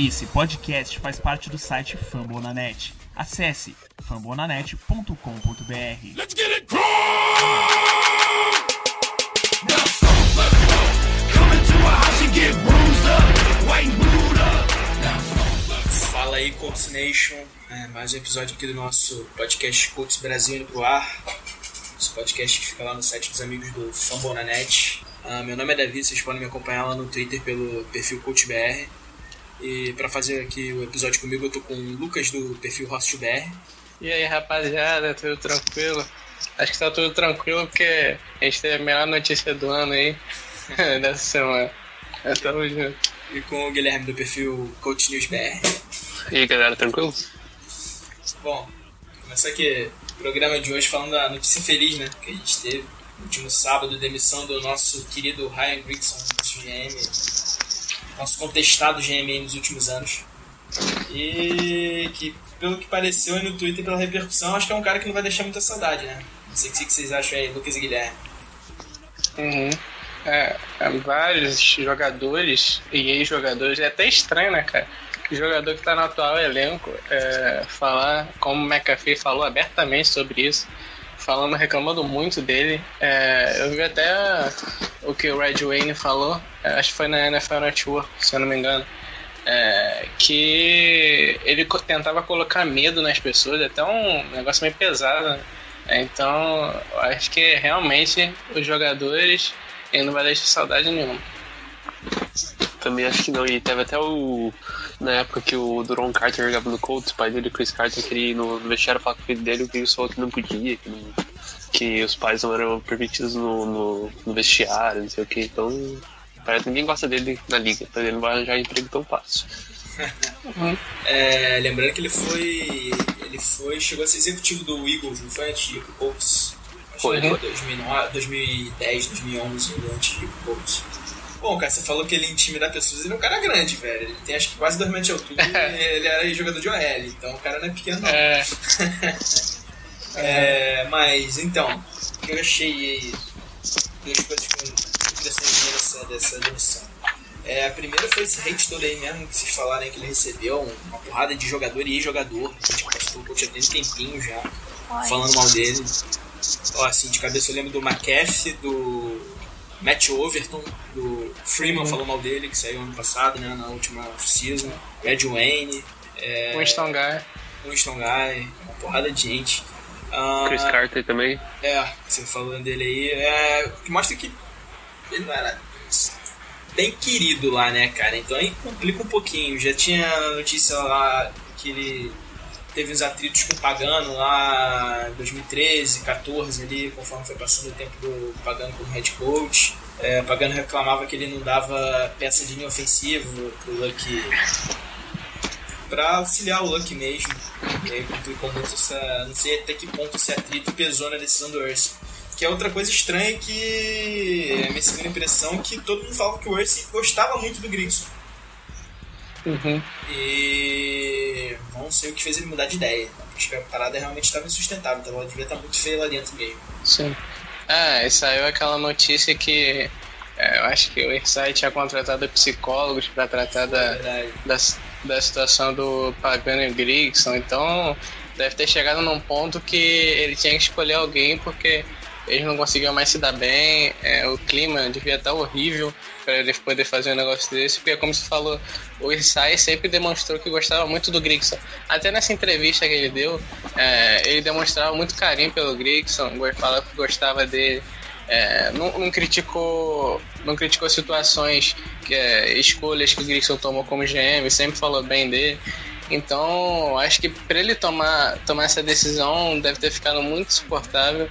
Esse podcast faz parte do site Fambonanet. Acesse fambonanet.com.br. Let's get it Fala aí, Colts Nation. É, mais um episódio aqui do nosso podcast Colts Brasil indo pro ar. Esse podcast que fica lá no site dos amigos do Fambonanet. Ah, meu nome é Davi, vocês podem me acompanhar lá no Twitter pelo perfil CoachBR. E para fazer aqui o episódio comigo, eu tô com o Lucas do perfil HostBR. E aí, rapaziada, tudo tranquilo? Acho que tá tudo tranquilo porque a gente teve a melhor notícia do ano aí, dessa semana. É, Tamo junto. E com o Guilherme do perfil Coach News BR. E aí galera, tranquilo? Bom, começar aqui o programa de hoje falando da notícia feliz, né? Que a gente teve no último sábado, demissão do nosso querido Ryan Grigson, nosso GM, nosso contestado GM aí nos últimos anos. E que, pelo que pareceu aí no Twitter, pela repercussão, acho que é um cara que não vai deixar muita saudade, né? Não sei o que vocês acham aí, Lucas e Guilherme. Uhum. É, é, vários jogadores e ex-jogadores, é até estranho, né, cara? Que jogador que tá no atual elenco é, falar, como o McAfee falou abertamente sobre isso, falando, reclamando muito dele. É, eu vi até o que o Red Wayne falou, é, acho que foi na NFL Network, se eu não me engano. é, que ele tentava colocar medo nas pessoas, até um negócio meio pesado. né? Então, acho que realmente os jogadores ele não vai deixar saudade nenhuma. Também acho que não, e teve até o. Na época que o Duron Carter jogava no Colts, o pai dele, Chris Carter, queria ir no, vestiário falar com o filho dele, o que ele falou que não podia, que, não- que os pais não eram permitidos no, no, no vestiário, não sei o que, então. Parece que ninguém gosta dele na liga, então ele não vai arranjar emprego tão fácil. É, lembrando que ele foi. Ele foi. chegou a ser executivo do Eagles, não foi antes de ir pro Colts? Foi. 2009, 2010, 2011, antes de ir pro Colts. Bom, cara, você falou que ele intimida pessoas, ele é um cara grande, velho. Ele tem acho que quase 2 metros de altura e ele era jogador de OL, então o cara não é pequeno não. É, É, mas então, o que eu achei aí, duas coisas que dessa, dessa demissão. É, a primeira foi esse hate todo aí mesmo que vocês falaram aí que ele recebeu, uma porrada de jogador e ex-jogador. A gente passou já tem um tempinho já, falando mal dele. Ó, assim, de cabeça eu lembro do McAfee, do Matt Overton, do Freeman falou mal dele, que saiu ano passado, né, na última season. Red Wayne, é, Winston Guy. Winston Guy, uma porrada de gente. Ah, Chris Carter também. é, você falando dele aí, é, que mostra que ele não era bem querido lá, né, cara? Então aí complica um pouquinho. Já tinha notícia lá que ele teve uns atritos com o Pagano lá em 2013, 14 ali, conforme foi passando o tempo do Pagano como head coach. É, Pagano reclamava que ele não dava peça de linha ofensiva pro Luck pra auxiliar o Luck mesmo. E aí complicou muito essa. Não sei até que ponto esse atrito pesou na decisão do Ursi. Que é outra coisa estranha que é a minha segunda impressão que todo mundo falava que o Ursi gostava muito do Grigson. Uhum. E não sei o que fez ele mudar de ideia. Acho que a parada realmente estava insustentável, então ela devia estar muito feia lá dentro mesmo. Sim. Ah, e saiu aquela notícia que é, eu acho que o Insight tinha contratado psicólogos para tratar É da, verdade. da, da situação do Pagano e Grigson. Então, deve ter chegado num ponto que ele tinha que escolher alguém porque eles não conseguiam mais se dar bem. é, o clima devia estar horrível para ele poder fazer um negócio desse. Porque, como você falou, o Isai sempre demonstrou que gostava muito do Grigson. Até nessa entrevista que ele deu, é, ele demonstrava muito carinho pelo Grigson, falava que gostava dele. É, não, não criticou não criticou situações é, escolhas que o Grigson tomou como GM sempre falou bem dele então acho que para ele tomar tomar essa decisão deve ter ficado muito suportável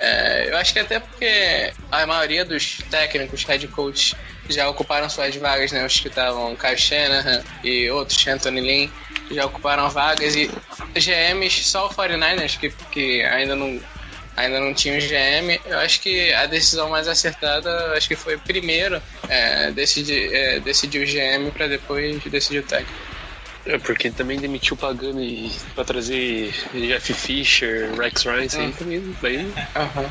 É, eu acho que até porque a maioria dos técnicos head coach já ocuparam suas vagas né os que estavam Kyle Shanahan e outros Anthony Lynn já ocuparam vagas e GMs só o 49ers que, que ainda não ainda não tinha o GM. Eu acho que a decisão mais acertada, acho que foi primeiro é, decidir, é, decidir o GM para depois decidir o técnico. É, porque também demitiu o Pagano e pra trazer Jeff Fisher, Rex Ryan, isso aí também. Daí, Aham.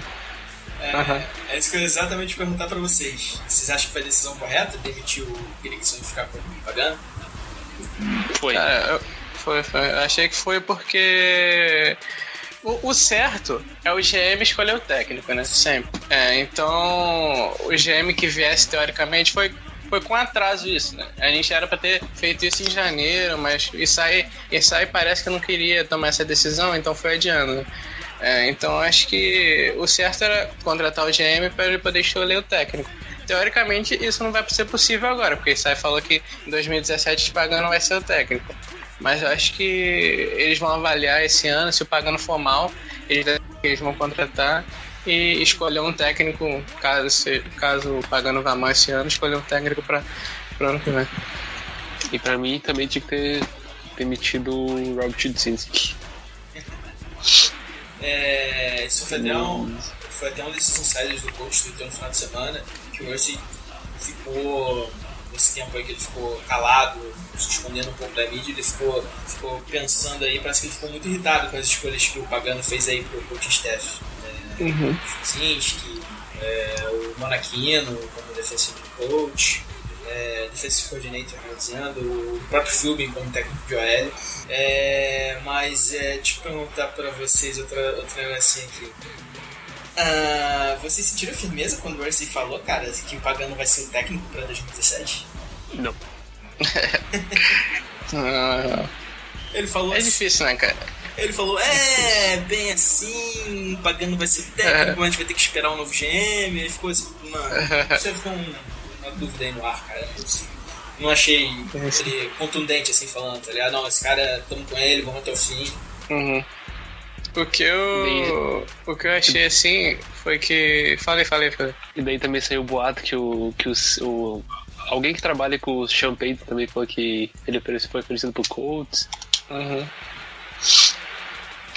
É, Aham. é isso que eu ia exatamente perguntar pra vocês. Vocês acham que foi a decisão correta demitir o Grigson e ficar com o Pagano? Foi. Eu, foi, foi. Eu achei que foi porque. O, o certo é o GM escolher o técnico, né? Sempre. É, então, o GM que viesse teoricamente foi, foi com atraso isso, né? A gente era pra ter feito isso em janeiro, mas isso aí, isso aí parece que não queria tomar essa decisão, então foi adiando. né? É, então, acho que o certo era contratar o GM para ele poder escolher o técnico. Teoricamente, isso não vai ser possível agora, porque Sai falou que em 2017 o Pagano vai ser o técnico. Mas acho que eles vão avaliar esse ano, se o Pagano for mal, eles vão contratar e escolher um técnico, caso, se- caso o Pagano vá mal esse ano, escolher um técnico para o ano que vem. E pra mim também tinha que ter demitido o Rob Chudzinski. É, isso foi até, um, foi até um desses insiders do coach do no final de semana, que o Ursi ficou, nesse tempo aí que ele ficou calado, se escondendo um pouco da mídia, ele ficou, ficou pensando aí, parece que ele ficou muito irritado com as escolhas que o Pagano fez aí pro coaching staff. É, Uhum. o Chudzinski, é, o Monachino como defensive coach, é, defensive coordinator, melhor dizendo, o próprio Philbin como técnico de OL. É, mas é, deixa eu perguntar pra vocês outra, outra negocinho aqui. Ah, vocês sentiram firmeza quando o Mercy falou, cara, que o Pagano vai ser o técnico pra 2017? Não. Ah, Ele falou é assim- difícil, né, cara? Ele falou, é, bem assim, o Pagano vai ser técnico, mas a gente vai ter que esperar um novo GM. Ele ficou assim, mano, isso aí ficou um- uma dúvida aí no ar, cara. Não, achei ele contundente assim falando, tá ligado? Não, esse cara, tamo com ele, vamos até o fim. Uhum. O que eu. O que eu achei assim foi que. Falei, falei, falei. E daí também saiu o boato que o. Que os, o alguém que trabalha com o Payton também falou que ele foi oferecido pro Colts. Uhum.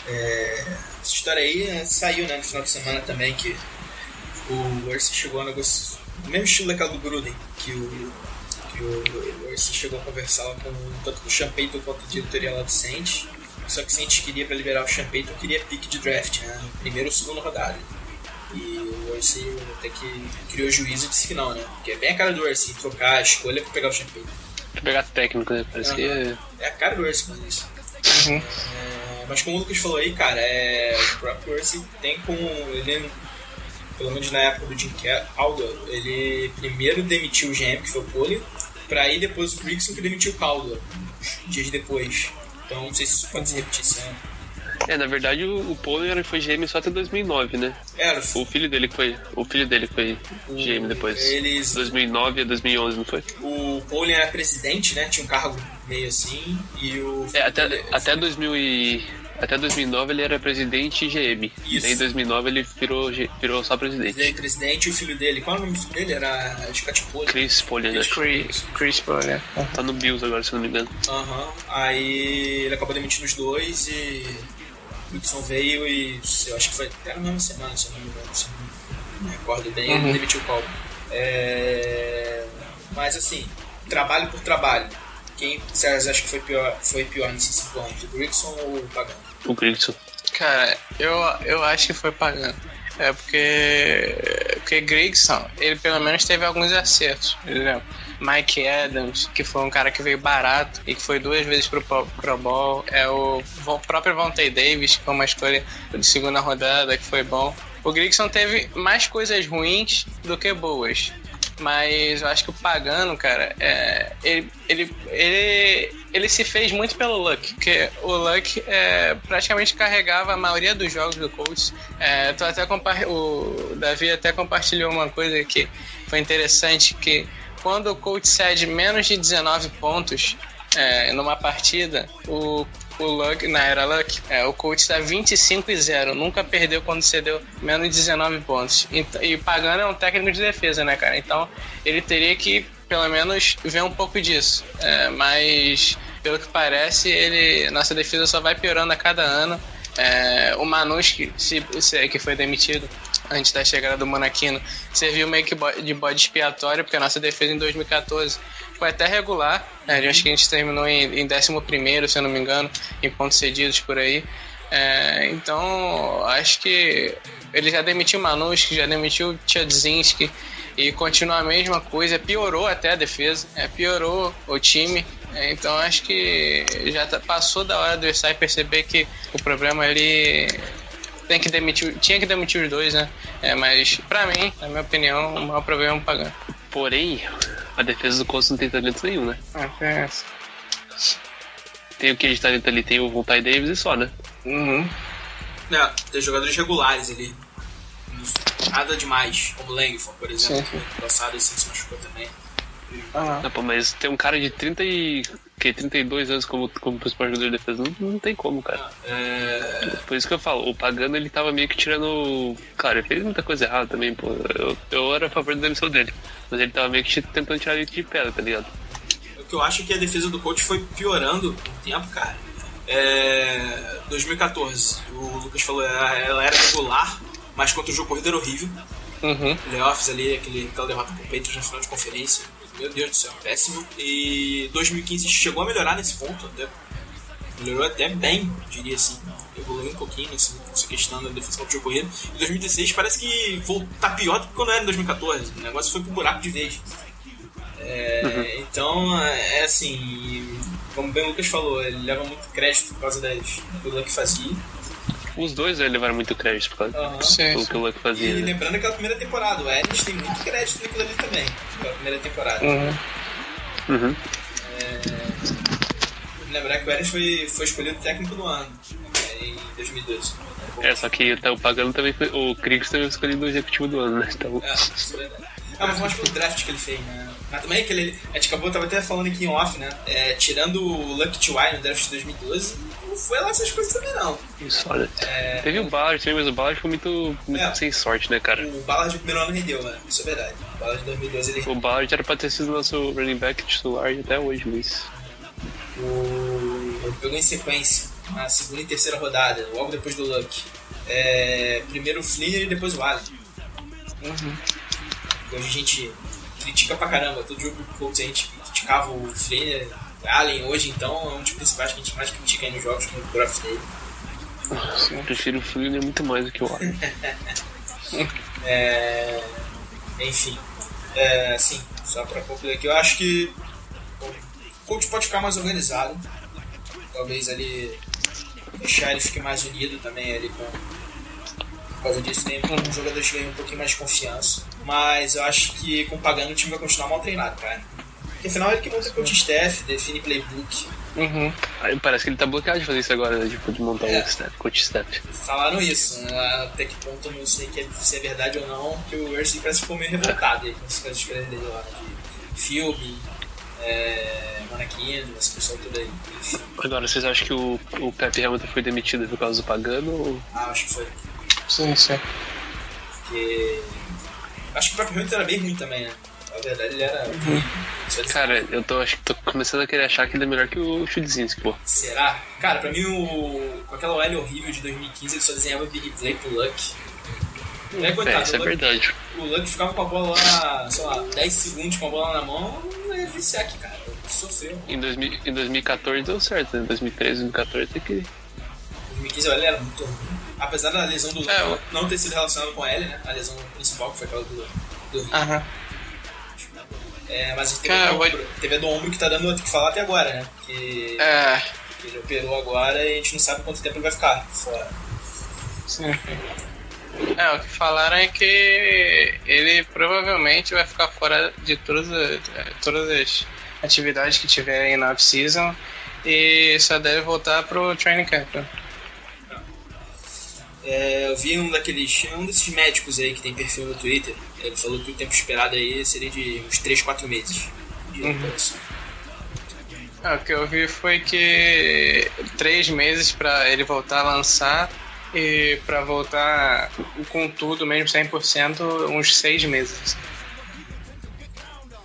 Essa história aí né, saiu né, no final de semana também, que o Ursi chegou a negociar. O mesmo estilo daquela do Gruden, que o, que o Ursi chegou a conversar lá com tanto com o Sean Payton quanto a diretoria lá do Saints. Só que o Saints queria para liberar o Sean Payton, queria pick de draft, né? Primeira ou segunda rodada. E o Ursi até que criou juízo e disse que não, né? Porque é bem a cara do Ursi trocar a escolha pra pegar o Sean Payton. Pra pegar técnico, né? Parece que é. É a cara do Ursi fazer isso. Uhum. É, mas como o Lucas falou aí, cara, é, o próprio Ursi tem como. Ele, pelo menos na época do Jim Caldwell, ele primeiro demitiu o GM, que foi o Poli, pra aí depois o Grigson que demitiu o Caldwell, dias depois. Então não sei se isso pode se repetir esse ano. É, na verdade o, o Pollard foi GM só até 2009, né? Era, O filho dele que foi. O filho dele foi GM depois. Eles- 2009 a 2011, não foi? o Poli era presidente, né? Tinha um cargo meio assim, e o. É, até, até 2000 e, até 2009 ele era presidente e GM. Isso. Daí em 2009 ele virou, virou só presidente. Ele presidente e o filho dele. Qual é o nome do filho dele? Era Scott Poli. Chris Pollard, né? Chris, Chris Paul, Tá no Bills agora, se não me engano. Aham. Aí ele acabou demitindo os dois e o Wilson veio e eu acho que foi até na mesma semana, se eu não me engano, se eu não me recordo bem, ele demitiu o Colby. É... Mas assim, trabalho por trabalho. Quem vocês acham que foi pior, foi pior nesses cinco anos? O Grigson ou o Pagano? O Grigson. Cara, eu, eu acho que foi pagando. É porque. Porque Grigson, ele pelo menos teve alguns acertos. Por exemplo, Mike Adams, que foi um cara que veio barato e que foi duas vezes pro Pro Bowl. É o Von- próprio Vontae Davis, que foi uma escolha de segunda rodada, que foi bom. O Grigson teve mais coisas ruins do que boas. Mas eu acho que o Pagano, cara, é, ele, ele, ele, ele se fez muito pelo Luck, porque o Luck é, praticamente carregava a maioria dos jogos do Colts. É, tu até o Davi até compartilhou uma coisa que foi interessante, que quando o Colts cede menos de 19 pontos é, numa partida, o o Luck, na era Luck, é, o Colts está 25 e 0. Nunca perdeu quando cedeu menos de 19 pontos. E o Pagano é um técnico de defesa, né, cara? Então ele teria que, pelo menos, ver um pouco disso. É, mas, pelo que parece, ele, nossa defesa só vai piorando a cada ano. É, o Manus, que, se, se- que foi demitido antes da chegada do Monaquino, serviu meio que de bode expiatório, porque a nossa defesa em 2014 foi até regular. né? acho que a gente terminou em, em 11, se eu não me engano, em pontos cedidos por aí. É, então, acho que ele já demitiu o Manus, já demitiu Tchadzinski e continua a mesma coisa. Piorou até a defesa, é, piorou o time. É, Então acho que já tá- passou da hora do Isai perceber que o problema ali tem que demitir, tinha que demitir os dois, né? É, mas pra mim, na minha opinião, o maior problema é o Pagano. Porém, a defesa do Colts não tem talento nenhum, né? É, Tem o que de talento ali, tem o Vontae Davis e só, né? Uhum. É, tem jogadores regulares ali. Nada demais, como Langford, por exemplo. Sim, sim. Passado esse se machucou também. Ah, Ah, pô, mas tem um cara de 30 e... Que 32 anos como, como principal jogador de defesa, não, não tem como, cara. É, Por isso que eu falo, o Pagano ele tava meio que tirando. Claro, ele fez muita coisa errada também, pô. Eu, eu era a favor da demissão dele. Mas ele tava meio que tentando tirar ele de pedra, tá ligado? o que eu acho é que a defesa do coach foi piorando o tempo, cara. É, 2014, o Lucas falou, ela ela era regular, mas contra o jogo corrido era horrível. uhum. Playoffs ali, aquele, aquela derrota pro Patriots na final de conferência. Meu Deus do céu, péssimo. E 2015 chegou a melhorar nesse ponto, até. Melhorou até bem, diria assim. Evoluiu um pouquinho nessa, nessa questão da defesa contra o jogo corrido. Em 2016 parece que tá pior do que quando era em 2014. O negócio foi pro buraco de vez. É, Então, é assim, como bem o Lucas falou, ele leva muito crédito por causa das, do que fazia. Os dois levaram muito crédito por causa pelo sim. que o Luck E fazia. né? lembrando aquela primeira temporada, o Ernest tem muito crédito naquilo ali também, aquela primeira temporada. Uhum. Uhum. Lembrar que o Ernest foi, foi escolhido técnico do ano, né, em 2012. É, só que o Pagano também foi. O Kriegs também foi escolhido o executivo do ano, né? Então. É, isso é verdade. Ah, mas mais pelo draft que ele fez, né? Mas também que ele. A gente acabou, tava até falando aqui em off, né? É, tirando o Lucky T.Y. no draft de 2012, não foi lá essas coisas também, não. Isso, olha. É, Teve o Ballard também, mas o Ballard foi muito, muito É. sem sorte, né, cara? o Ballard primeiro ano rendeu, né? Isso é verdade. O Ballard de 2012 ele. O Ballard era pra ter sido nosso running back titular até hoje, mas. O, ele pegou em sequência, na segunda e terceira rodada, logo depois do Luck. É, primeiro o Flinner e depois o Allen. Hoje a gente critica pra caramba, todo jogo Colts a gente criticava o Flinner. Allen hoje então é um dos principais que a gente mais critica aí nos jogos com o draft dele. Eu prefiro o Flinner muito mais do que o Allen. É, enfim, é, assim, só pra concluir aqui, eu acho que o coach pode ficar mais organizado. Talvez ali deixar ele fique mais unido também ali com. Por causa disso, tem um jogador que ganha um pouquinho mais de confiança. Mas eu acho que com o Pagano o time vai continuar mal treinado, cara. Porque afinal ele que monta coach staff, define playbook. Uhum. Parece que ele tá bloqueado de fazer isso agora? Tipo, de montar É. um step, coach step. Falaram isso, né? até que ponto eu não sei que é- se é verdade ou não, que o Ursi parece que ficou meio revoltado aí com as coisas que dele lá, né? de filme, é, Manaquino, esse pessoal tudo aí. Enfim, Agora, vocês acham que o, o Pepe Hamilton foi demitido por causa do Pagano ou. ah, acho que foi. Sim, sim. Porque. Acho que o próprio Hamilton era bem ruim também, né? Na verdade, ele era. de- Cara, eu tô, acho que tô começando a querer achar que ele é melhor que o Chudzinski, pô. Será? Cara, pra mim, o... com aquela OL horrível de 2015, ele só desenhava Big Play pro Luck. É, coitado, É, isso é o Luck- verdade. O Luck ficava com a bola lá, sei lá, 10 segundos com a bola na mão, não ia viciar aqui, cara. Sofreu. Em, 2000, em 2014 deu certo, né? Em 2013, 2014 tem que. Em 2015 o L era muito ruim. Apesar da lesão do É, não ter sido relacionada com a L, né? A lesão principal, que foi aquela do, do Rio. Aham. É, mas a gente teve, Cara, do ombro, teve a do ombro que tá dando o que falar até agora, né? Que, É, que ele operou agora e a gente não sabe quanto tempo ele vai ficar fora. sim. É, o que falaram é que ele provavelmente vai ficar fora de todas as, todas as atividades que tiverem na off-season e só deve voltar pro training camp. né? É, eu vi um daqueles. um desses médicos aí que tem perfil no Twitter. Ele falou que o tempo esperado aí seria de uns 3, 4 meses de recuperação. É, o que eu vi foi que três meses pra ele voltar a lançar e pra voltar com tudo, mesmo 100%, uns seis meses.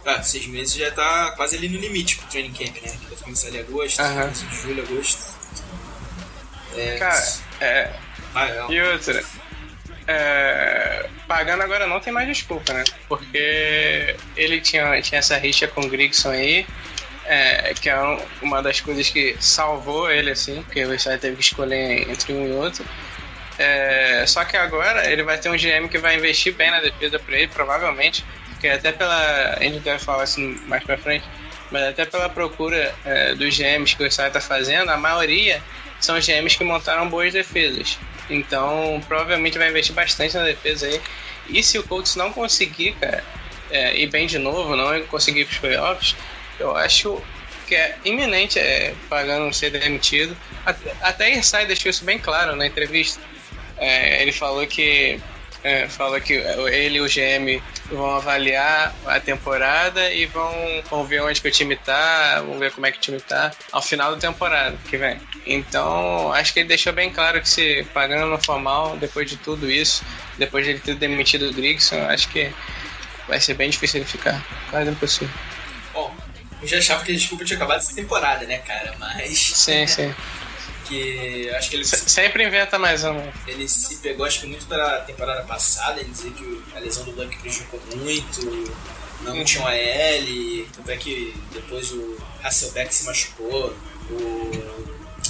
Ah, seis meses já tá quase ali no limite pro training camp, né? Que vai começar ali agosto, começo de julho, agosto. É, Cara, é, ah, E outra, é, pagando agora não tem mais desculpa, né? Porque ele tinha, tinha essa rixa com o Grigson aí, é, que é um- uma das coisas que salvou ele, assim, porque o Versailles teve que escolher entre um e outro. É, só que agora ele vai ter um GM que vai investir bem na defesa pra ele, provavelmente, porque até pela. A gente deve falar isso mais pra frente. mas até pela procura é, dos GMs que o Sai tá fazendo, a maioria são GMs que montaram boas defesas. Então, provavelmente vai investir bastante na defesa aí. E se o Colts não conseguir, cara, é, ir bem de novo, não conseguir ir pros playoffs, eu acho que é iminente é, pagando ser demitido. Até, até Irsay deixou isso bem claro na entrevista. É, ele falou que é, falou que ele e o GM vão avaliar a temporada e vão, vão ver onde que o time tá, vão ver como é que o time tá ao final da temporada que vem. Então, acho que ele deixou bem claro que se pagando não for mal, depois de tudo isso, depois de ele ter demitido o Grigson, acho que vai ser bem difícil ele ficar. Quase impossível. Bom, eu já achava que a desculpa tinha acabado essa temporada, né, cara? Mas. Sim, sim. Que acho que ele, Se- Sempre inventa mais um. ele se pegou, acho que muito pela temporada passada. Ele dizia que a lesão do Luck prejudicou muito, não tinha um AL. Tanto é que depois o Hasselbeck se machucou, o,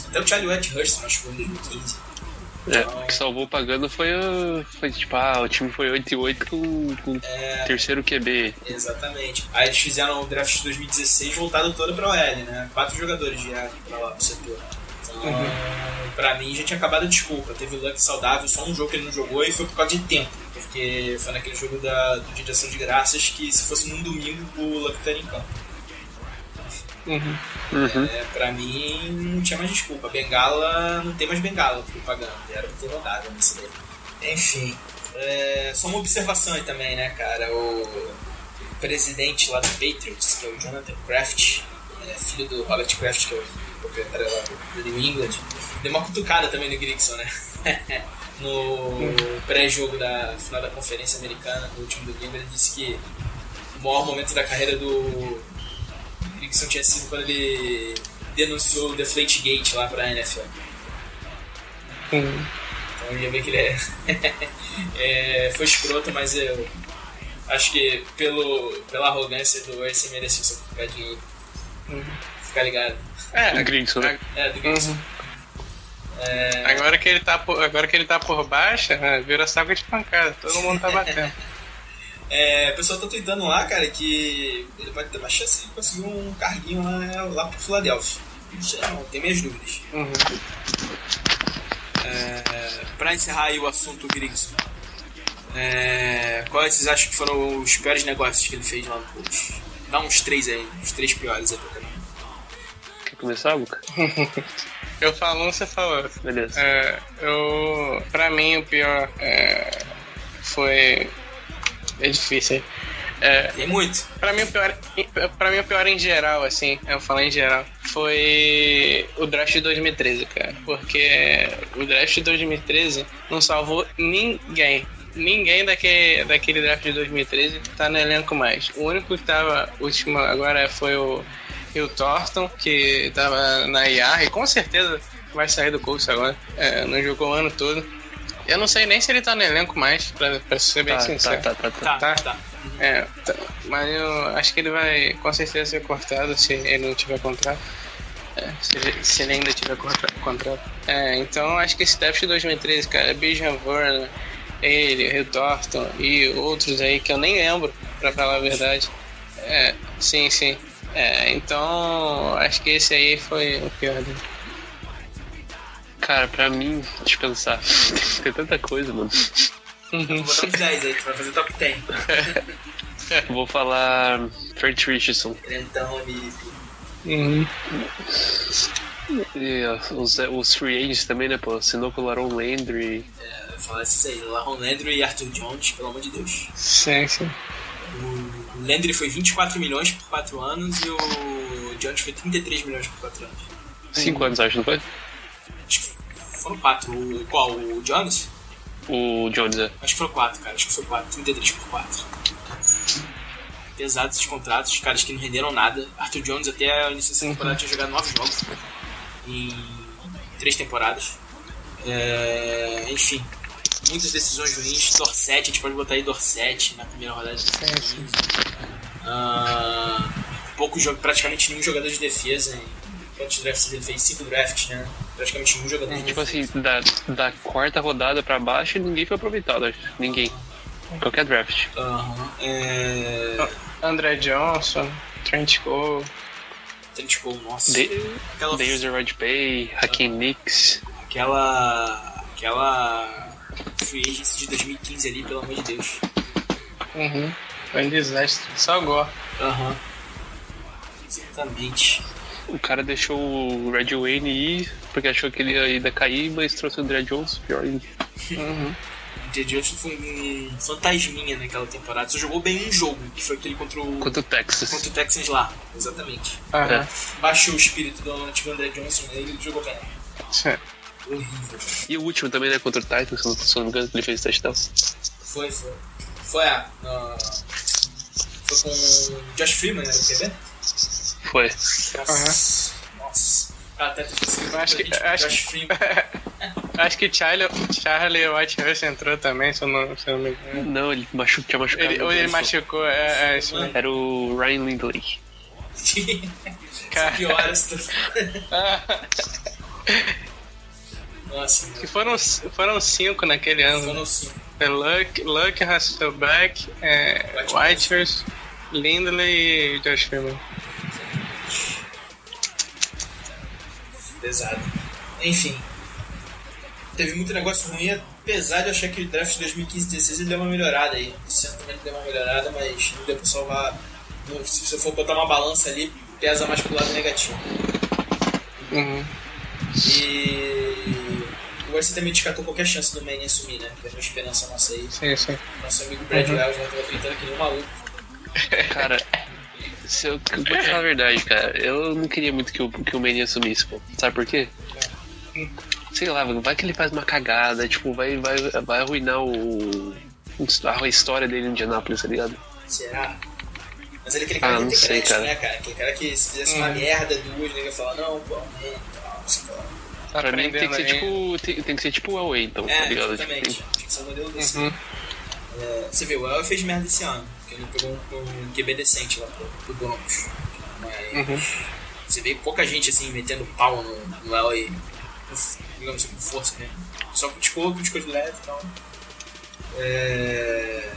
até o Charlie Whitehurst se machucou em 2015. É, o que salvou pagando foi, o- foi tipo, ah, o time foi 8 e 8 com, com terceiro QB. Exatamente. Aí eles fizeram o draft de 2016 voltado todo pra OL, né? Quatro jogadores vieram pra lá pro setor. Pra mim já tinha acabado a desculpa. Teve o Luck saudável, só um jogo que ele não jogou e foi por causa de tempo. Porque foi naquele jogo da, do Dia de Ação de Graças que se fosse num domingo o Luck estaria em campo. Uhum. É, pra mim não tinha mais desculpa. Bengala não tem mais bengala pro pagando. Era pra ter rodado nesse daí. Enfim. É, só uma observação aí também, né, cara? O presidente lá do Patriots, que é o Jonathan Kraft, é, filho do Robert Kraft, que é o proprietário lá do New England, deu uma cutucada também no Grigson, né? no pré-jogo da final da conferência americana, no último domingo, ele disse que o maior momento da carreira do Grigson tinha sido quando ele denunciou o Deflategate lá pra NFL. Uhum. Então ia ver que ele é, é, foi escroto, mas eu acho que pelo, pela arrogância do Ursi merecia essa cutucadinha aí. Ficar ligado. É, O Grigson, né? É, do. Uhum. Agora que ele tá por, agora que ele tá por baixo, é, vira saco de pancada. Todo mundo tá batendo. É, o pessoal tá tweetando lá, cara, que ele pode ter uma chance de conseguir um carguinho lá, lá pro Philadelphia. Não sei, não, tem minhas dúvidas. Uhum. É, pra encerrar aí o assunto Grigson, é, quais vocês acham que foram os piores negócios que ele fez lá no Colts? Dá uns três aí, uns três piores aí pra começar, Luca? Eu falo um, você fala outro. Beleza. É, eu, pra mim, o pior é, foi. É difícil. É, Tem muito. Pra mim, o pior, pra mim, o pior em geral, assim, eu falo em geral, foi o draft de 2013, cara. Porque o draft de 2013 não salvou ninguém. Ninguém daquele, daquele draft de 2013 tá no elenco mais. O único que tava último agora foi o Rio Thornton, que tava na IAR e com certeza vai sair do curso agora. É, não jogou o ano todo. Eu não sei nem se ele tá no elenco mais, pra, pra ser bem Tá, sincero. tá, tá, tá, tá. Tá, Tá. tá. É, tá, mas eu acho que ele vai com certeza ser cortado se ele não tiver contrato. É, se, ele- se ele ainda tiver contra- contrato. É, então acho que esse draft de 2013, cara, Bijan Werner, ele, Rio Thornton e outros aí que eu nem lembro, pra falar a verdade. É, sim, sim. É, então acho que esse aí foi o pior dele. Cara, pra mim, deixa eu pensar. Tem tanta coisa, mano. Vou botar uns 10 aí, tu vai fazer top 10. Vou falar Trent Richardson. Trentão, Lipe. Uhum. E ó, os, os free agents também, né, pô? Assinou com o Laron Landry. É, eu vou falar esses aí, Larron Landry e Arthur Jones, pelo amor de Deus. Sim, sim. O Landry foi 24 milhões por 4 anos e o Jones foi 33 milhões por 4 anos. Cinco anos, acho, não foi? Acho que foram 4. O, qual? O Jones? O Jones, é. Acho que foram 4, cara. Acho que foi 4. 33 por 4. Pesados esses contratos, caras que não renderam nada. Arthur Jones até o início dessa temporada tinha jogado 9 jogos em 3 temporadas. É, enfim, muitas decisões ruins. Dorset, a gente pode botar aí Dorset na primeira rodada. sim. Ah, pouco jogo, praticamente nenhum jogador de defesa. Em quantos drafts ele fez? 5 drafts, né? Praticamente nenhum jogador de Tipo defesa. assim, da, da quarta rodada pra baixo, ninguém foi aproveitado, acho. Ninguém. Qualquer draft. Aham. É, André Johnson, Trent Cole. Trent Cole, nossa. De aquela, Darius Red Bay, Hakim Nicks. aquela. aquela. Free Agency de 2015 ali, pelo amor de Deus. Uhum. Foi um desastre. Só gore. Aham. Exatamente. O cara deixou o Red Wayne ir porque achou que ele ia ainda cair, mas trouxe o André Jones, pior ainda. O J. Johnson foi um fantasminha naquela temporada. Só jogou bem um jogo, que foi aquele contra o, Quanto o Texas. contra o Texans lá. Exatamente. Aham. Baixou o espírito do antigo André Johnson, aí ele jogou bem. Horrível. E o último também, né? Contra o Titans, se eu não- se eu não me engano, ele fez touchdown. Foi, foi. Foi a. na- foi com o Josh Freeman, era o QB? Foi. Nossa. Nossa. Ah, até conseguido Acho que- acho Josh que- Freeman. Acho que Charlie, Charlie Whitehurst entrou também, se eu não, se eu não me engano. Não, ele machu tinha machucado. Ele, ou ele machucou, é, é isso mesmo. Era o Ryan Lindley. Cara. Pior a situação. Nossa, Que foram, foram cinco naquele ano. Foram cinco. Foi Luck, Luck Hasselbeck, é, Whitehurst, Lindley e Josh Freeman. Pesado. Enfim. Teve muito negócio ruim, apesar de eu achar que o draft de 2015 16 ele deu uma melhorada aí. Esse ano também deu uma melhorada, mas não deu pra salvar. Se você for botar uma balança ali, pesa mais pro lado negativo. Uhum. E. O Arce também descartou qualquer chance do Manning assumir, né? Que é uma esperança nossa aí. Sim, sim. Nosso amigo Brad Wells já tava tweetando que nem um maluco. Cara, se eu, eu vou te falar a verdade, cara. Eu não queria muito que o, que o Manny assumisse, pô. Sabe por quê? Sei lá, vai que ele faz uma cagada, tipo, vai, vai, vai arruinar o. a história dele em Indianápolis, tá ligado? Será? Mas ele é aquele cara Ah, que não tem sei, crédito, cara. né, cara? Aquele cara que se fizesse uma merda, duas, ele ia falar, não, pô, man, tal, não sei o que lá. Tá pra mim tem que ser tipo. Tem, tem que ser tipo o Huawei, então, tá É, ligado? exatamente. Tipo, Tinha que ser um modelo desse. Uhum. É, você viu, o El fez merda esse ano, porque ele pegou um, um QB decente lá pro, pro Broncos. Mas Uhum. você vê pouca gente assim metendo pau no, e, digamos assim, com força mesmo. Só criticou, criticou de leve e tal. É...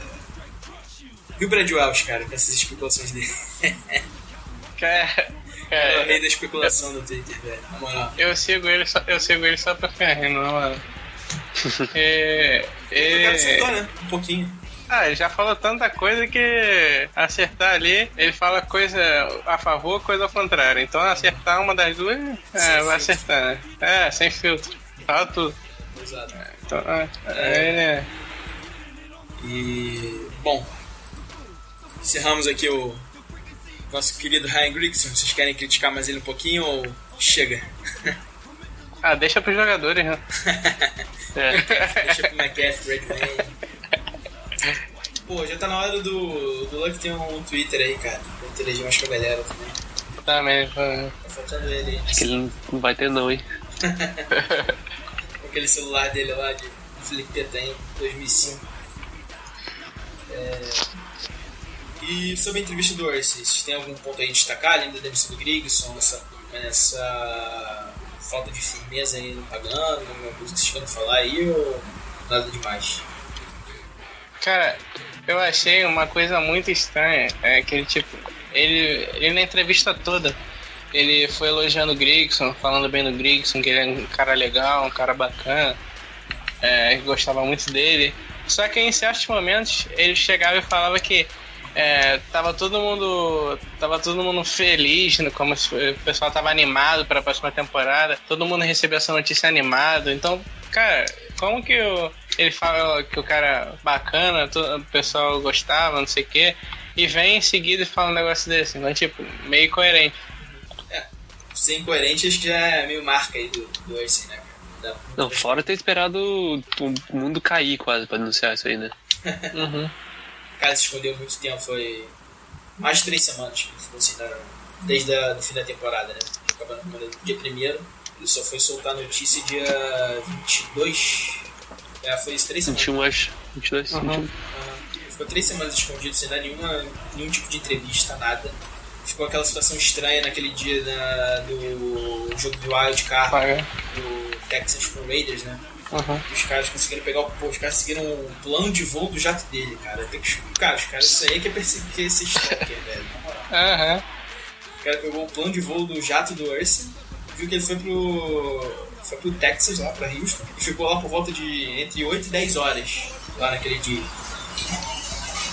E o Brad Wells, cara, com essas especulações dele. Cara, É o rei cara, da especulação no Twitter, velho. Na moral. eu sigo ele só, eu sigo ele só pra ficar rindo, na moral. É, O cara acertou, é, né? Um pouquinho. ah, ele já falou tanta coisa que acertar ali, ele fala coisa a favor, coisa ao contrário. Então acertar uma das duas, Sem é, filtro. vai acertar, né? É, sem filtro. Fala tudo. Exato. Então, é, é, E. Bom. Encerramos aqui o nosso querido Ryan Grigson. Vocês querem criticar mais ele um pouquinho ou chega? Ah, deixa pros jogadores, né? é, Deixa pro McCaffrey, Wayne. Pô, já tá na hora do, do Luck ter um Twitter aí, cara. Pra interagir mais com a galera também. Também. pô. Tá faltando ele aí. que ele não vai ter, não, hein? Com aquele celular dele lá de Felipe tem 2005. É... E sobre a entrevista do Orsi, vocês têm algum ponto aí a destacar, além da demissão do Grigson, essa, essa falta de firmeza aí no pagando, alguma coisa que vocês querem falar aí ou nada demais? Cara, eu achei uma coisa muito estranha. É que ele, tipo, ele, ele na entrevista toda, ele foi elogiando o Grigson, falando bem do Grigson, que ele é um cara legal, um cara bacana, é, gostava muito dele. Só que em certos momentos ele chegava e falava que é, tava todo mundo tava todo mundo feliz, né, como se o pessoal tava animado para a próxima temporada, todo mundo recebeu essa notícia animado. Então, cara, como que o, ele fala que o cara bacana, to- o pessoal gostava, não sei o quê, e vem em seguida e fala um negócio desse, então, tipo, meio coerente. Ser incoerente acho que já é meio marca aí do, do Orsi, né, cara? Dá- Não, fora ter esperado o mundo cair quase pra anunciar isso aí, né? Uhum. O cara se escondeu muito tempo, foi mais de três semanas que ele ficou assim, na- desde a, do fim da temporada, né? Acabando com o dia primeiro, ele só foi soltar a notícia dia 22. É, foi isso, três semanas. 21, acho. 22, Uhum. 21. Ah, ele ficou três semanas escondido sem dar nenhuma, nenhum tipo de entrevista, nada. Ficou aquela situação estranha naquele dia da- do jogo de Wild Card do Texas com o Raiders, né? Uhum. os caras conseguiram pegar o. Pô, os caras seguiram o plano de voo do jato dele, cara. Tem que. Cara, os caras, isso aí é que é perseguir esse stalker, velho. Aham. O cara pegou o plano de voo do jato do Ursa, viu que ele foi pro, foi pro Texas, lá pra Houston, e ficou lá por volta de entre 8 e 10 horas, lá naquele dia.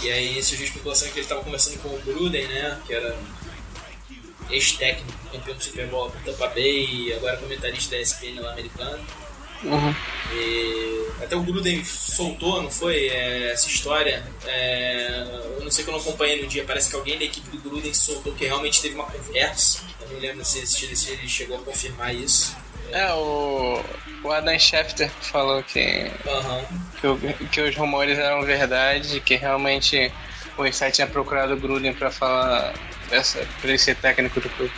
E aí surgiu a especulação que ele estava conversando com o Gruden, né, que era ex-técnico, campeão do Super Bowl Tampa Bay, e agora comentarista da ESPN lá americano. E até o Gruden soltou, não foi? É, essa história. É, eu não sei que eu não acompanhei no dia. Parece que alguém da equipe do Gruden soltou que realmente teve uma conversa. Eu não lembro se, se, ele chegou a confirmar isso. É, o, o Adam Schefter falou que, Aham. que, que os rumores eram verdade, que realmente o Insight tinha procurado o Gruden pra falar dessa, pra ele ser técnico do clube.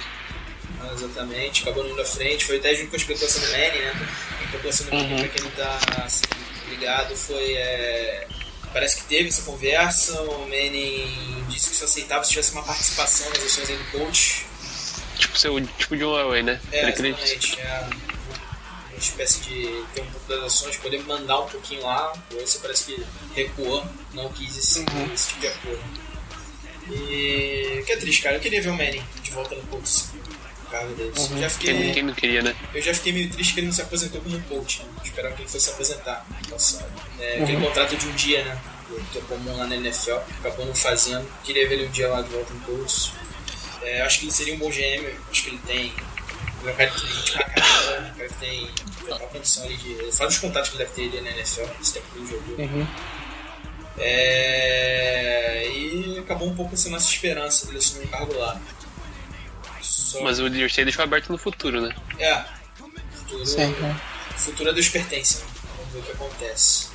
Ah, Exatamente, acabou indo à frente. Foi até junto com a especulação do Manny, né? A especulação do Manny, Uhum. pra quem não tá assim, ligado, foi. é, Parece que teve essa conversa. O Manning disse que só aceitava se tivesse uma participação nas ações aí do coach. Tipo, seu, tipo de Huawei, né? É, exatamente. É uma espécie de ter um pouco das ações, poder mandar um pouquinho lá. Você parece que recuou, não quis esse, Uhum. esse tipo de acordo. E. que é triste, cara. Eu queria ver o Manning de volta no Colts. Uhum. Já Quem, fiquei. quem não queria, né? Eu já fiquei meio triste que ele não se aposentou como coach, né? Esperava que ele fosse se aposentar no passado. É, Uhum. Aquele contrato de um dia, né? Que é comum lá na NFL, acabou não fazendo. Queria ver ele um dia lá de volta no Colts. É, acho que ele seria um bom GM, acho que ele tem. Ele é um cara que tem ritmo pra caramba, um cara que tem uma condição ali de. Os contatos que ele deve ter ali na NFL, esse tempo que ele jogou. É, e acabou um pouco essa nossa esperança dele assumir um cargo lá. Só Mas o Jersey deixou aberto no futuro, né? é. Futuro, Sim. futuro a Deus pertence, né? Vamos ver o que acontece.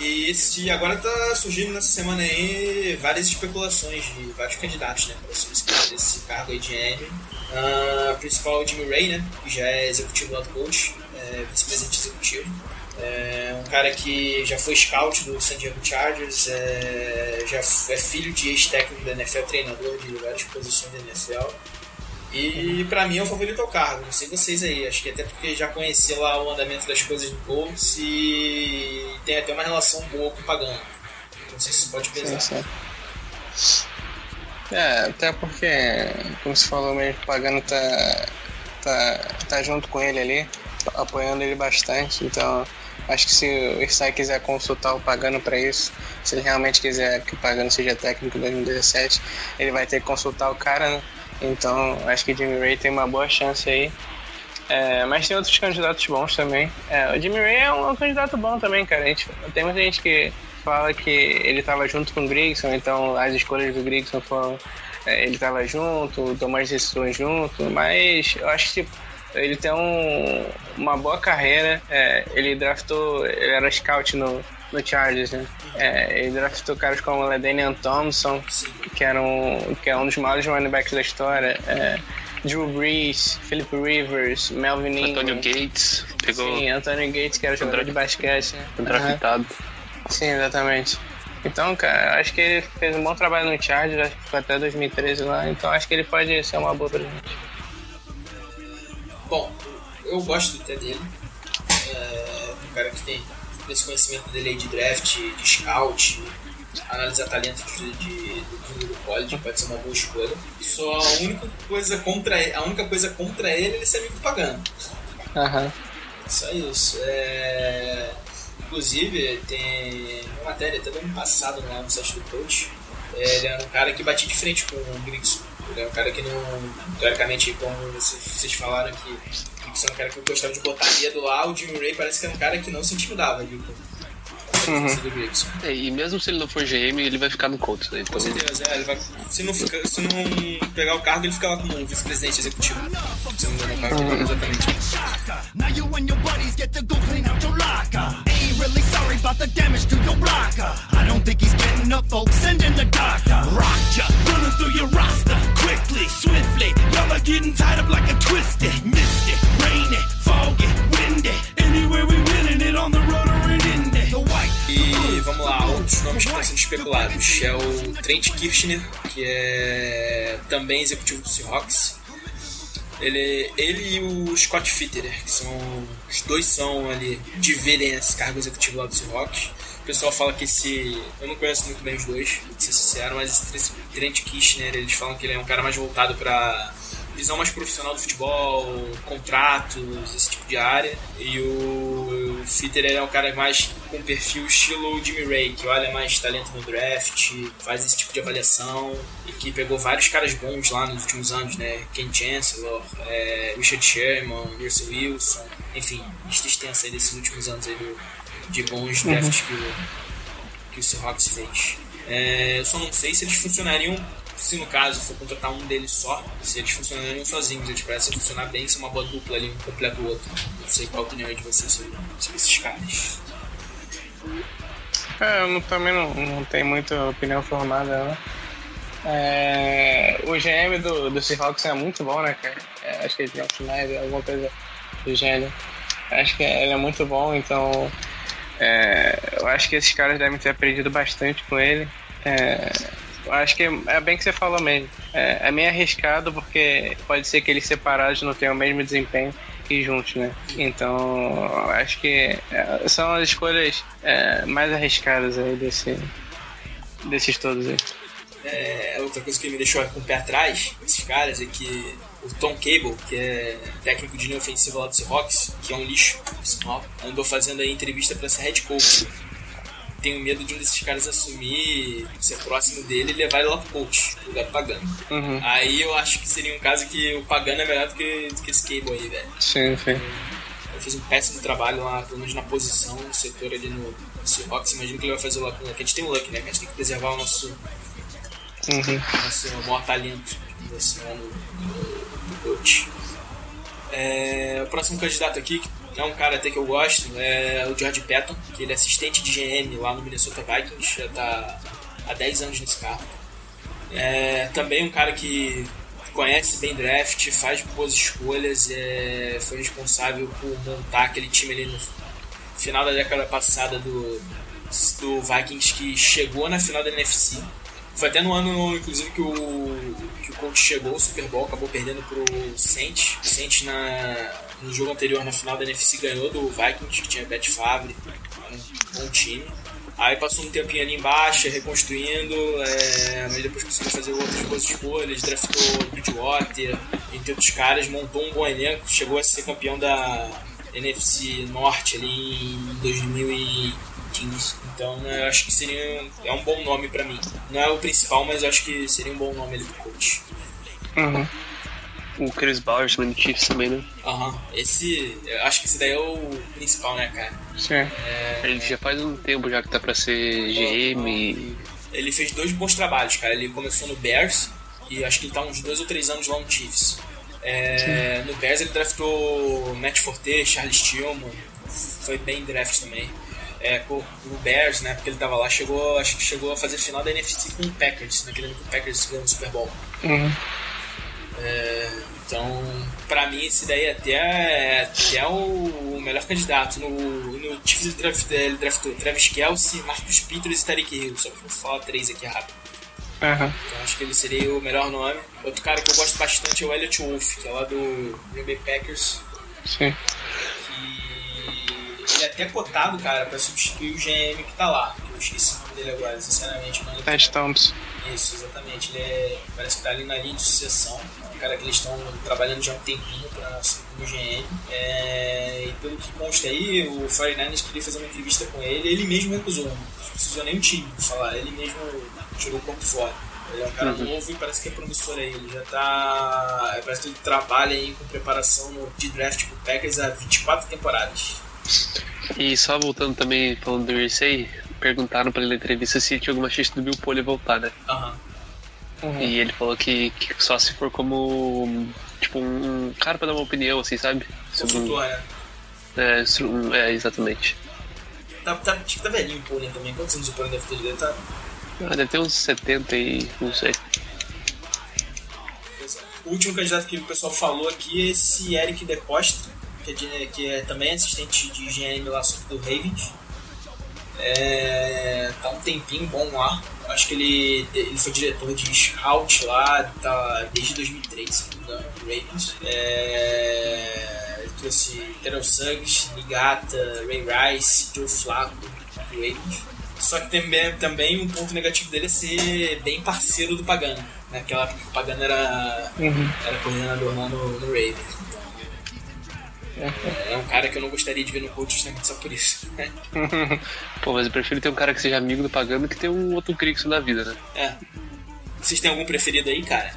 E esse, agora tá surgindo nessa semana aí várias especulações de vários candidatos, né? Para assumir esse, cargo aí de GM. Ah, principal é o Jimmy Ray, né? Que já é executivo lá do coach, é, vice-presidente executivo. É um cara que já foi scout do San Diego Chargers, é, já é filho de ex-técnico da NFL, treinador de várias posições da NFL. E pra mim é o favorito ao cargo, não sei vocês aí, acho que até porque já conhecia lá o andamento das coisas do Colts e tem até uma relação boa com o Pagano. Não sei se isso pode pesar. Sim, sim. É, até porque, como você falou mesmo, o Pagano tá, tá, tá junto com ele ali, apoiando ele bastante, então acho que se o Irsay quiser consultar o Pagano para isso, se ele realmente quiser que o Pagano seja técnico em 2017, ele vai ter que consultar o cara, né? Então acho que Jimmy Ray tem uma boa chance aí. É, mas tem outros candidatos bons também. É, o Jimmy Ray é um, é um candidato bom também, cara. A gente, tem muita gente que fala que ele estava junto com o Grigson, então as escolhas do Grigson foram. é, ele estava junto, tomou as decisões junto, mas eu acho que ele tem um, uma boa carreira. é, ele draftou, ele era scout no, no Chargers, né? É, ele draftou caras como Ledanian Thompson, que, era um, que é um dos maiores running backs da história. É, Drew Brees, Philip Rivers, Melvin Antônio Ingram. Gates pegou Sim, Anthony Gates, que era jogador de basquete. né? draftado. Sim, exatamente. Então, cara, acho que ele fez um bom trabalho no Chargers, acho que foi até 2013 lá, então acho que ele pode ser uma boa pra gente. Bom, eu gosto até dele. É um cara que tem esse conhecimento dele aí de draft, de scout, analisar talento de, de, do do college, pode ser uma boa escolha. Só a única coisa contra ele, a única coisa contra ele é ele ser amigo do pagano. Aham. Só isso. É... Inclusive, tem uma matéria até do ano passado lá no site do coach. É, Ele era um cara que batia de frente com o Grigson. Ele era um cara que não. Teoricamente, como vocês falaram que Grigson era um cara que gostava de botar medo lá, o Jimmy Ray parece que era um cara que não se intimidava viu, do Grigson. É, e mesmo se ele não for GM, ele vai ficar no Colts, né? Então, Com certeza, é, ele vai, se, não fica- se não pegar o cargo, ele fica lá como vice-presidente executivo. Se não engano, o cargo dele, exatamente. Really sorry about the damage to your blocker. I don't think he's getting up, folks. Send in the doctor. Rock ya, running through your roster. Quickly, swiftly. Y'all are getting tied up like a twisted. Misty, rainy, foggy, windy. Anywhere we winning it on the road vamos lá, outros nomes que estão sendo especulados. É o Trent Kirchner, que é também executivo do Seahawks. Ele, ele e o Scott Fitterer, que são. Os dois são ali, dividem esse cargo executivo lá do Seahawks. O pessoal fala que esse. Eu não conheço muito bem os dois, pra ser sincero, mas esse Trent Kirchner, eles falam que ele é um cara mais voltado para visão mais profissional do futebol, contratos, esse tipo de área. E o, o Fitter é um cara mais com perfil estilo Jimmy Ray, que olha mais talento no draft, faz esse tipo de avaliação e que pegou vários caras bons lá nos últimos anos, né? Ken Chancellor, é, Richard Sherman, Russell Wilson, enfim, lista extensa aí desses últimos anos aí do, de bons drafts que, o, que o Seahawks fez. É, eu só não sei se eles funcionariam se no caso for contratar um deles só, se eles funcionariam sozinhos, eles parecem funcionar bem, se uma boa dupla ali, um completa o outro. Não sei qual a opinião de vocês sobre, sobre esses caras. É, eu não, também não, não tenho muita opinião formada, né? É, o GM do, do Seahawks é muito bom, né, cara? É, acho que ele tem um Schneider, alguma coisa do gênero. Acho que ele é muito bom, então é, eu acho que esses caras devem ter aprendido bastante com ele. É, acho que é bem que você falou mesmo. É, é meio arriscado porque pode ser que eles separados não tenham o mesmo desempenho que juntos, né? Então, acho que é, são as escolhas é, mais arriscadas aí desse, desses todos aí. É, outra coisa que me deixou com o pé atrás, esses caras, é que o Tom Cable, que é técnico de linha ofensiva lá do Seahawks, que é um lixo, andou fazendo aí entrevista para ser head coach. Tenho medo de um desses caras assumir, ser próximo dele e levar ele lá pro coach, pro lugar do Pagano. Uhum. Aí eu acho que seria um caso que o Pagano é melhor do que, do que esse Cable aí, velho. Sim, sim. Ele fez um péssimo trabalho lá, pelo menos na posição, no setor ali no Seahawks. Imagino que ele vai fazer lá com. a gente tem o Luck, né? A gente tem que preservar o nosso, Uhum. nosso maior talento assim, lá no, no, no coach. É, o próximo candidato aqui, que é um cara até que eu gosto, é o George Patton, que ele é assistente de GM lá no Minnesota Vikings, já está há 10 anos nesse carro. É, também um cara que conhece bem draft, faz boas escolhas, é, foi responsável por montar aquele time ali no final da década passada do, do Vikings que chegou na final da NFC. Foi até no ano, inclusive, que o, que o coach chegou, o Super Bowl, acabou perdendo pro Saints. O Saints na, no jogo anterior, na final da NFC, ganhou do Vikings, que tinha Brett Favre, um bom time. Aí passou um tempinho ali embaixo, reconstruindo, é, mas depois conseguiu fazer outras boas escolhas, draftou Bridgewater, entre outros caras, montou um bom elenco, chegou a ser campeão da NFC Norte ali em 2015. Então né, eu acho que seria é um bom nome pra mim. Não é o principal, mas eu acho que seria um bom nome ali pro coach. Uhum. O Chris Bowers também do Chiefs também, né? Aham, esse, eu acho que esse daí é o principal, né, cara? Sim. Ele já faz um tempo já que tá pra ser GM. e- Ele fez dois bons trabalhos, cara. Ele começou no Bears e acho que ele tá uns dois ou três anos lá no Chiefs. É, no Bears ele draftou Matt Forte, Charles Tillman, foi bem em draft também. É, no Bears, né, porque ele tava lá, chegou, acho que chegou a fazer final da NFC com o Packers, naquele ano que o Packers ganhou o Super Bowl. Uhum. É, então, pra mim, esse daí até é até o melhor candidato. No, no Chiefs ele, draft, ele draftou Travis Kelsey, Marcus Peters e Tariq Hill. Só que vou falar três aqui rápido. Uhum. Então acho que ele seria o melhor nome. Outro cara que eu gosto bastante é o Elliot Wolf, que é lá do Green Bay Packers. Sim. Que ele é até cotado, cara, pra substituir o GM que tá lá. Eu esqueci o nome dele agora, sinceramente. Ted Thompson. Isso, exatamente. Ele é, parece que tá ali na linha de sucessão. É cara que eles estão trabalhando já há um tempinho pra assumir como GM. É, e pelo que consta aí, o 49ers queria fazer uma entrevista com ele ele mesmo recusou. Não precisou nem o time falar, ele mesmo tirou o corpo fora. Ele é um cara novo e parece que é promissor aí. Ele já tá. Parece que ele trabalha aí com preparação de draft pro Packers há 24 temporadas. E só voltando também, falando do Irsay, perguntaram pra ele na entrevista se tinha alguma chance do Bill Pole voltar, né? Aham. E ele falou que, que só se for como. Tipo, um cara pra dar uma opinião, assim, sabe? Sobre um- Consultor, né? é, sobre um- é, exatamente. Tá, tá, acho que tá velhinho o Pônei também. Quantos anos o Pônei deve ter? Ele tá. Ah, deve ter uns 70 e. não sei. O último candidato que o pessoal falou aqui é esse Eric De Costa, que é, de- que é também assistente de GM lá do Ravens. É, tá um tempinho bom lá. Acho que ele, ele foi diretor de scout lá tá, desde 2003, se não me Ravens. É, ele trouxe Terrell Suggs, Nigata, Ray Rice, Joe Flacco do Ravens. Só que também, também um ponto negativo dele é ser bem parceiro do Pagano. Naquela época que o Pagano era, Uhum. era coordenador lá no, no Ravens. É, é um cara que eu não gostaria de ver no coach justamente só por isso. Pô, mas eu prefiro ter um cara que seja amigo do Pagano que ter um outro Crixo da vida, né? É. Vocês têm algum preferido aí, cara?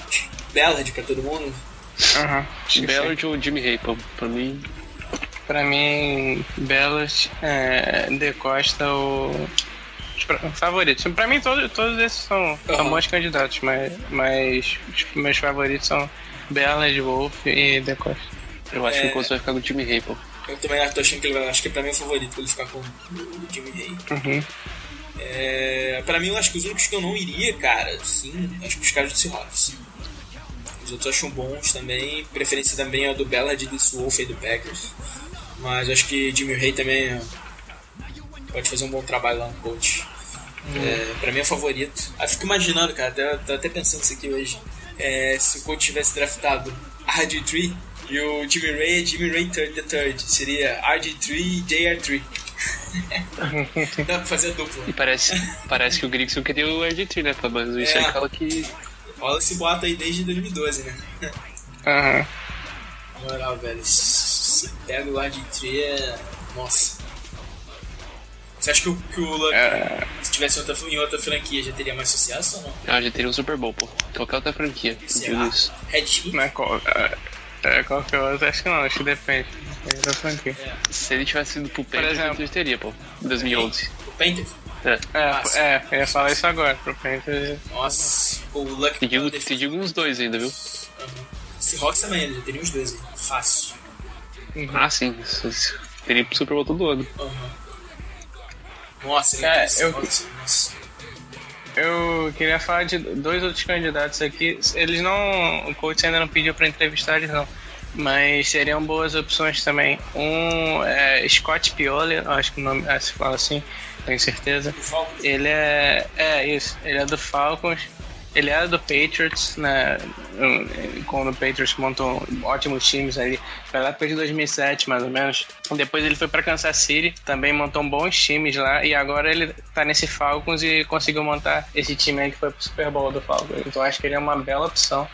Ballard pra todo mundo? Aham. Ballard ou Jimmy Hay, pô, pra mim. Pra mim, Belas, é, De Costa ou. os pra- Favoritos. Pra mim, todos, todos esses são, são Aham. bons candidatos, mas, mas os meus favoritos são Belas, Wolf e De Costa. Eu acho É. que o Colts vai ficar com o Jimmy Hay, pô. Eu também tô achando que ele vai. Acho que pra mim é o favorito ele ficar com o Jimmy Hay. Uhum. É, pra mim, eu acho que os únicos que eu não iria, cara, sim, acho que os caras do Seahawks. Os outros acho bons também. Preferência também é a do Ballard do Wolf e do Packers. Mas acho que Jimmy Hay também é- pode fazer um bom trabalho lá no coach. É, pra mim é o favorito. Eu fico imaginando, cara, tô até pensando isso aqui hoje. É, se o coach tivesse draftado RG3 e o Jimmy Ray é Jimmy Ray third, the third. Seria RG3 e JR3. Dá pra fazer a dupla. E parece, parece que o Grigson queria o RG3, né? Mas isso É. aí fala que. Rola esse boato aí desde 2012, né? Aham. Na moral, velho, se pega o RG3 é. Nossa. Você acha que o, que o Luck, É. se tivesse outra, em outra franquia, já teria mais sucesso ou não? Ah, já teria um Super Bowl, pô. Qualquer outra franquia. Será? Red Heat? Não é qual, é, é, qualquer outro, acho que não, acho que depende. Depende da franquia. Se ele tivesse ido pro Panthers, exemplo. ele teria, pô. Em 2011. O Panthers? É. É, é, eu ia falar isso agora, pro Panthers. Nossa, o Luck. Te digo, te digo uns dois ainda, viu? Seahawks também, ele já teria uns dois aí. Fácil. Ah, sim. Isso- isso. Teria pro Super Bowl todo ano. Aham. Nossa, ele É, tem eu- Seahawks, nossa. Eu queria falar de dois outros candidatos aqui. Eles não. O coach ainda não pediu pra entrevistar eles, não. Mas seriam boas opções também. Um é Scott Pioli, acho que o nome é, se fala assim, tenho certeza. Ele é. É, isso. Ele é do Falcons. Ele era do Patriots, né? Quando o Patriots montou ótimos times ali. Pela época de 2007, mais ou menos. Depois ele foi para Kansas City, também montou bons times lá. E agora ele tá nesse Falcons e conseguiu montar esse time aí que foi pro Super Bowl do Falcons. Então acho que ele é uma bela opção.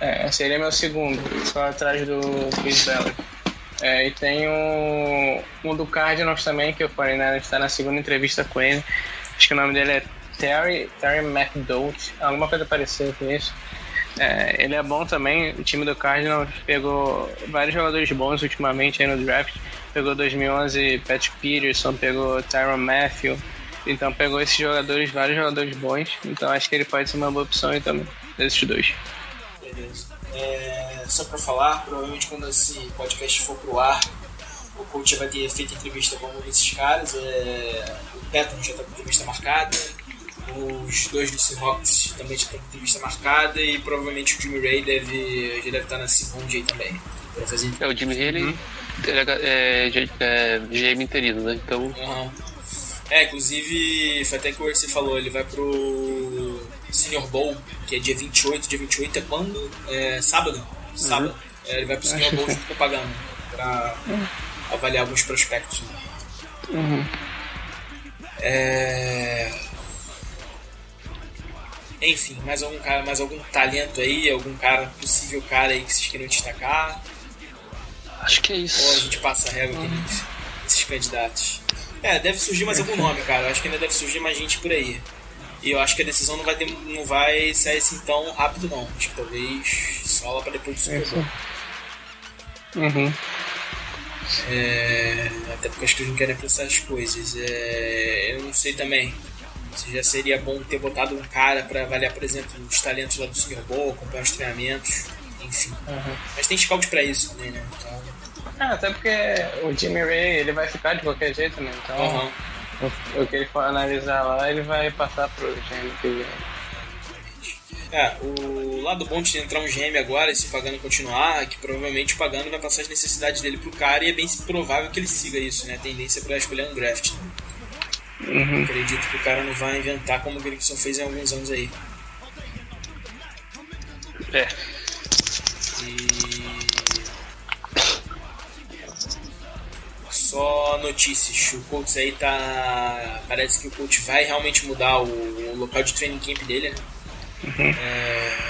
É, seria meu segundo, só atrás do Chris Ballard. É, e tem um, um do Cardinals também, que o 49 está na segunda entrevista com ele. Acho que o nome dele é Terry, Terry McDough, alguma coisa parecida com isso. É, ele é bom também, o time do Cardinals pegou vários jogadores bons ultimamente aí no draft. Pegou 2011 Pat Peterson, pegou Tyron Matthew. Então pegou esses jogadores, vários jogadores bons. Então acho que ele pode ser uma boa opção aí também, desses dois. Beleza. É, só pra falar, provavelmente quando esse podcast for pro ar, o coach vai ter feito entrevista com algum desses caras. É, o Patton já tá com entrevista marcada. Os dois do Seahawks também já estão com entrevista marcada. E provavelmente o Jimmy Ray deve, já deve estar na segunda aí também. Fazer É, o Jimmy Hay, ele, ele é, é, é GM interino, né? Então, Aham. É, inclusive, foi até que o Orsi falou, ele vai pro Senior Bowl, que é dia 28. Dia 28 é quando? É sábado. Sábado. É, ele vai pro Senior Bowl junto com o Pagano, pra avaliar alguns prospectos. É... Enfim, mais algum cara, mais algum talento aí, algum cara, possível cara aí que vocês queriam destacar? acho que é Ou a isso. gente passa a régua aqui nesses- nesses candidatos? É, deve surgir mais algum nome, cara. Acho que ainda deve surgir mais gente por aí. E eu acho que a decisão não vai, ter, não vai sair assim tão rápido, não. Acho que talvez só lá pra depois do Super Bowl. Uhum. É, até porque acho que eles não querem apressar as coisas. É, eu não sei também se já seria bom ter botado um cara pra avaliar, por exemplo, os talentos lá do Super Bowl, acompanhar os treinamentos, enfim. Mas tem scout pra isso também, né? Então, É, até porque o Jimmy Ray ele vai ficar de qualquer jeito, né? Então aham. o, o que ele for analisar lá, ele vai passar pro GM que vem. É, o lado bom de entrar um GM agora e se o Pagano continuar, é que provavelmente o Pagano vai passar as necessidades dele pro cara e é bem provável que ele siga isso, né? A tendência pra escolher um draft. Né? Uhum. Acredito que o cara não vai inventar como o Gregson fez em alguns anos aí. É, E. Só notícias. O Colts aí tá. Parece que o Colts vai realmente mudar o, o local de training camp dele, né? É,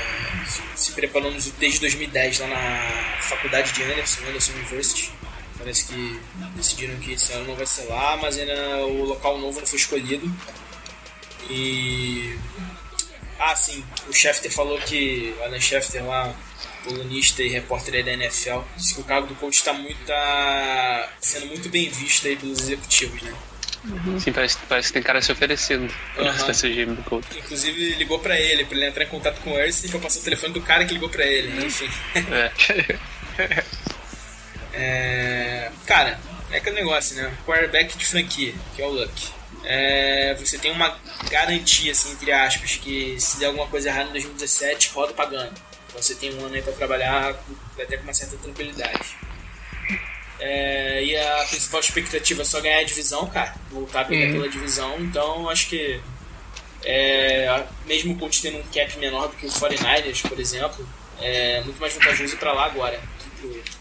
preparou desde 2010 lá na faculdade de Anderson, Anderson University. Parece que decidiram que esse ano não vai ser lá, mas ainda o local novo não foi escolhido. E. Ah, sim, o Schefter falou que. O Alan Schefter lá, colunista e repórter da NFL, disse que o cargo do coach está muito, tá sendo muito bem visto aí pelos executivos, né? Sim, parece, parece que tem cara se oferecendo pra Aham. ser GM do Colts. Inclusive ligou pra ele, pra ele entrar em contato com o Erce pra passar o telefone do cara que ligou pra ele, enfim. É. É, cara, é aquele negócio, né? Quarterback de franquia, que é o Luck. É, você tem uma garantia, assim, entre aspas, que se der alguma coisa errada em 2017, roda pagando. Então você tem um ano aí pra trabalhar até com uma certa tranquilidade. É, e a principal expectativa é só ganhar a divisão, cara. Voltar a brigar pela divisão. Então acho que é, mesmo o coach tendo um cap menor do que o 49ers, por exemplo, é muito mais vantajoso ir pra lá agora. Do que pro-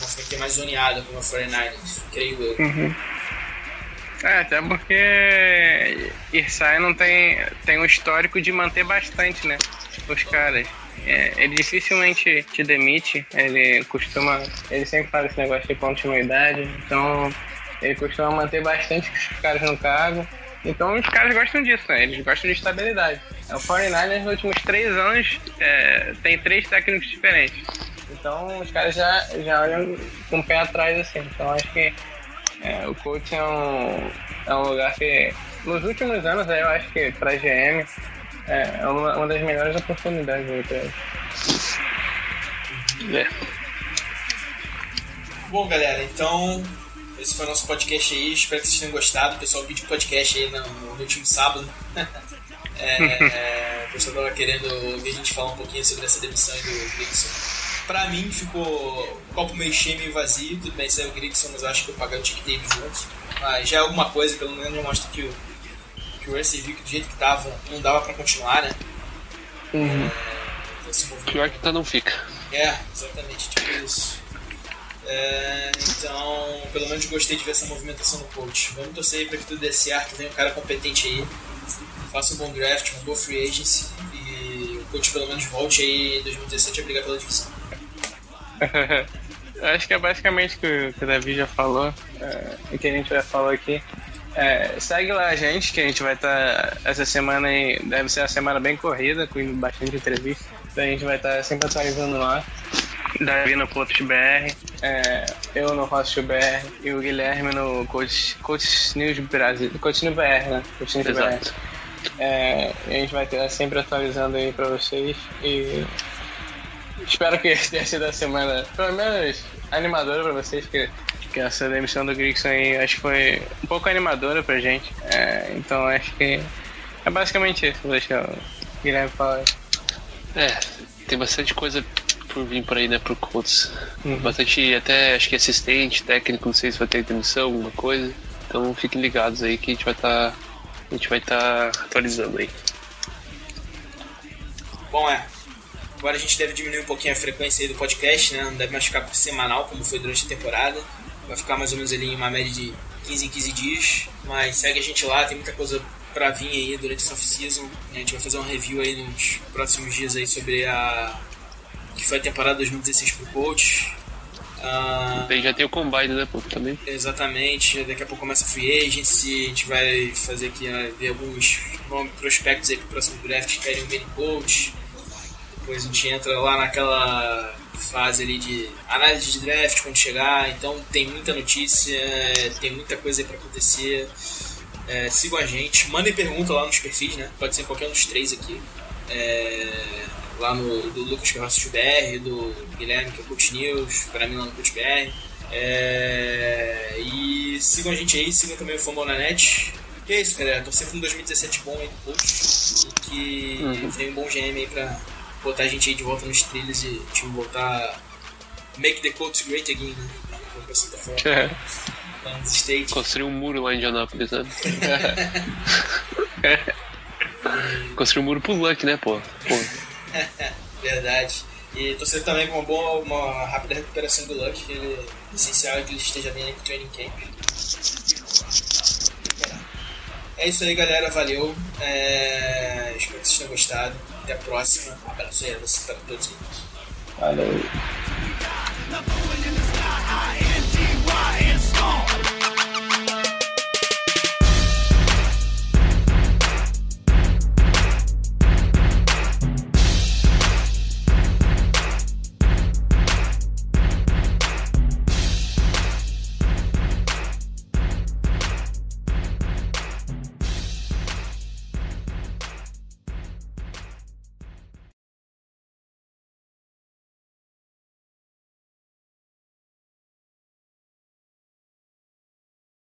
uma franquia mais zoneada como a 49ers, creio eu. É, até porque Irsay não tem, tem um histórico de manter bastante, né? Os caras. É, ele dificilmente te demite, ele costuma. Ele sempre faz esse negócio de continuidade, então ele costuma manter bastante os caras no cargo. Então os caras gostam disso, né? Eles gostam de estabilidade. É, O 49ers nos últimos três anos é, tem três técnicos diferentes. Então os caras já, já olham com o pé atrás assim. Então acho que é, o coach é um, é um lugar que, nos últimos anos, eu acho que para GM é uma, uma das melhores oportunidades aí pra eles. É. Bom, galera, então esse foi o nosso podcast aí. Espero que vocês tenham gostado. O pessoal vídeo podcast aí no, no último sábado. É, é, o pessoal tava querendo ouvir a gente falar um pouquinho sobre essa demissão aí do Grigson. Pra mim ficou um copo meio cheio, meio vazio. Tudo bem, saiu o Grigson, mas eu acho que eu paguei o Tick Davis junto. Mas já é alguma coisa, pelo menos já mostra que o, que o Ursi viu que do jeito que tava, não dava pra continuar, né? É, esse movimento Pior que tá não fica. é, exatamente, tipo isso. É, então, pelo menos gostei de ver essa movimentação no coach. Vamos torcer aí pra que tudo dê certo, venha um cara competente aí, faça um bom draft, uma boa free agency e o coach pelo menos volte aí em 2017 a brigar pela divisão. Eu acho que é basicamente o que, o que o Davi já falou, é, e que a gente já falou aqui. É, segue lá a gente, que a gente vai estar essa semana deve ser uma semana bem corrida, com bastante entrevista. Então a gente vai estar sempre atualizando lá. Davi no Coach BR, é, eu no Host BR e o Guilherme no Coach, Coach News Brasil. Coach News BR, né? Coach News Exato. BR. É, a gente vai estar sempre atualizando aí pra vocês e espero que tenha sido a semana, pelo menos, animadora pra vocês, que, que essa demissão do Grigson aí acho que foi um pouco animadora pra gente. É, então acho que é basicamente isso. Vou deixar o Guilherme falar. É, tem bastante coisa por vir por aí, né, pro Colts. Uhum. Bastante, até acho que assistente, técnico, não sei se vai ter demissão, alguma coisa. Então fiquem ligados aí que a gente vai estar. a gente vai estar atualizando aí. Bom, é. Agora a gente deve diminuir um pouquinho a frequência do podcast, né? Não deve mais ficar semanal como foi durante a temporada. Vai ficar mais ou menos ali em uma média de 15 em 15 dias. Mas segue a gente lá, tem muita coisa pra vir aí durante essa off-season. A gente vai fazer um review aí nos próximos dias aí sobre a. que foi a temporada 2016 pro coach. Ah, Daí já tem o Combine, né, pô, também. Exatamente, daqui a pouco começa a free agency, a gente vai fazer aqui, né, ver alguns nomes, prospectos aí pro próximo draft que querem o main coach. Depois a gente entra lá naquela fase ali de análise de draft quando chegar, então tem muita notícia, tem muita coisa aí pra acontecer. É, sigam a gente, mandem pergunta lá nos perfis, né? Pode ser qualquer um dos três aqui. É, lá no do Lucas que é o Rossi BR, do Guilherme que é o Coach News, para mim lá no Coach BR. É, e sigam a gente aí, sigam também o Fumble na net. E é isso, galera. Torcer pra um 2017 bom aí do Coach e que venha um bom GM aí pra botar a gente aí de volta nos trilhos e o time voltar. Make the Colts great again, né? Como o pessoal tá falando. Lá nos States. Construir um muro lá em Indianápolis, né? Construir um muro pro Luck, né, pô? pô. Verdade. E torcer também com uma boa, uma rápida recuperação do Luck, que ele é essencial que ele esteja bem aí pro training camp. É isso aí, galera. Valeu. É, Espero que vocês tenham gostado. Até a próxima. Um abraço aí a Abraços para todos. Valeu.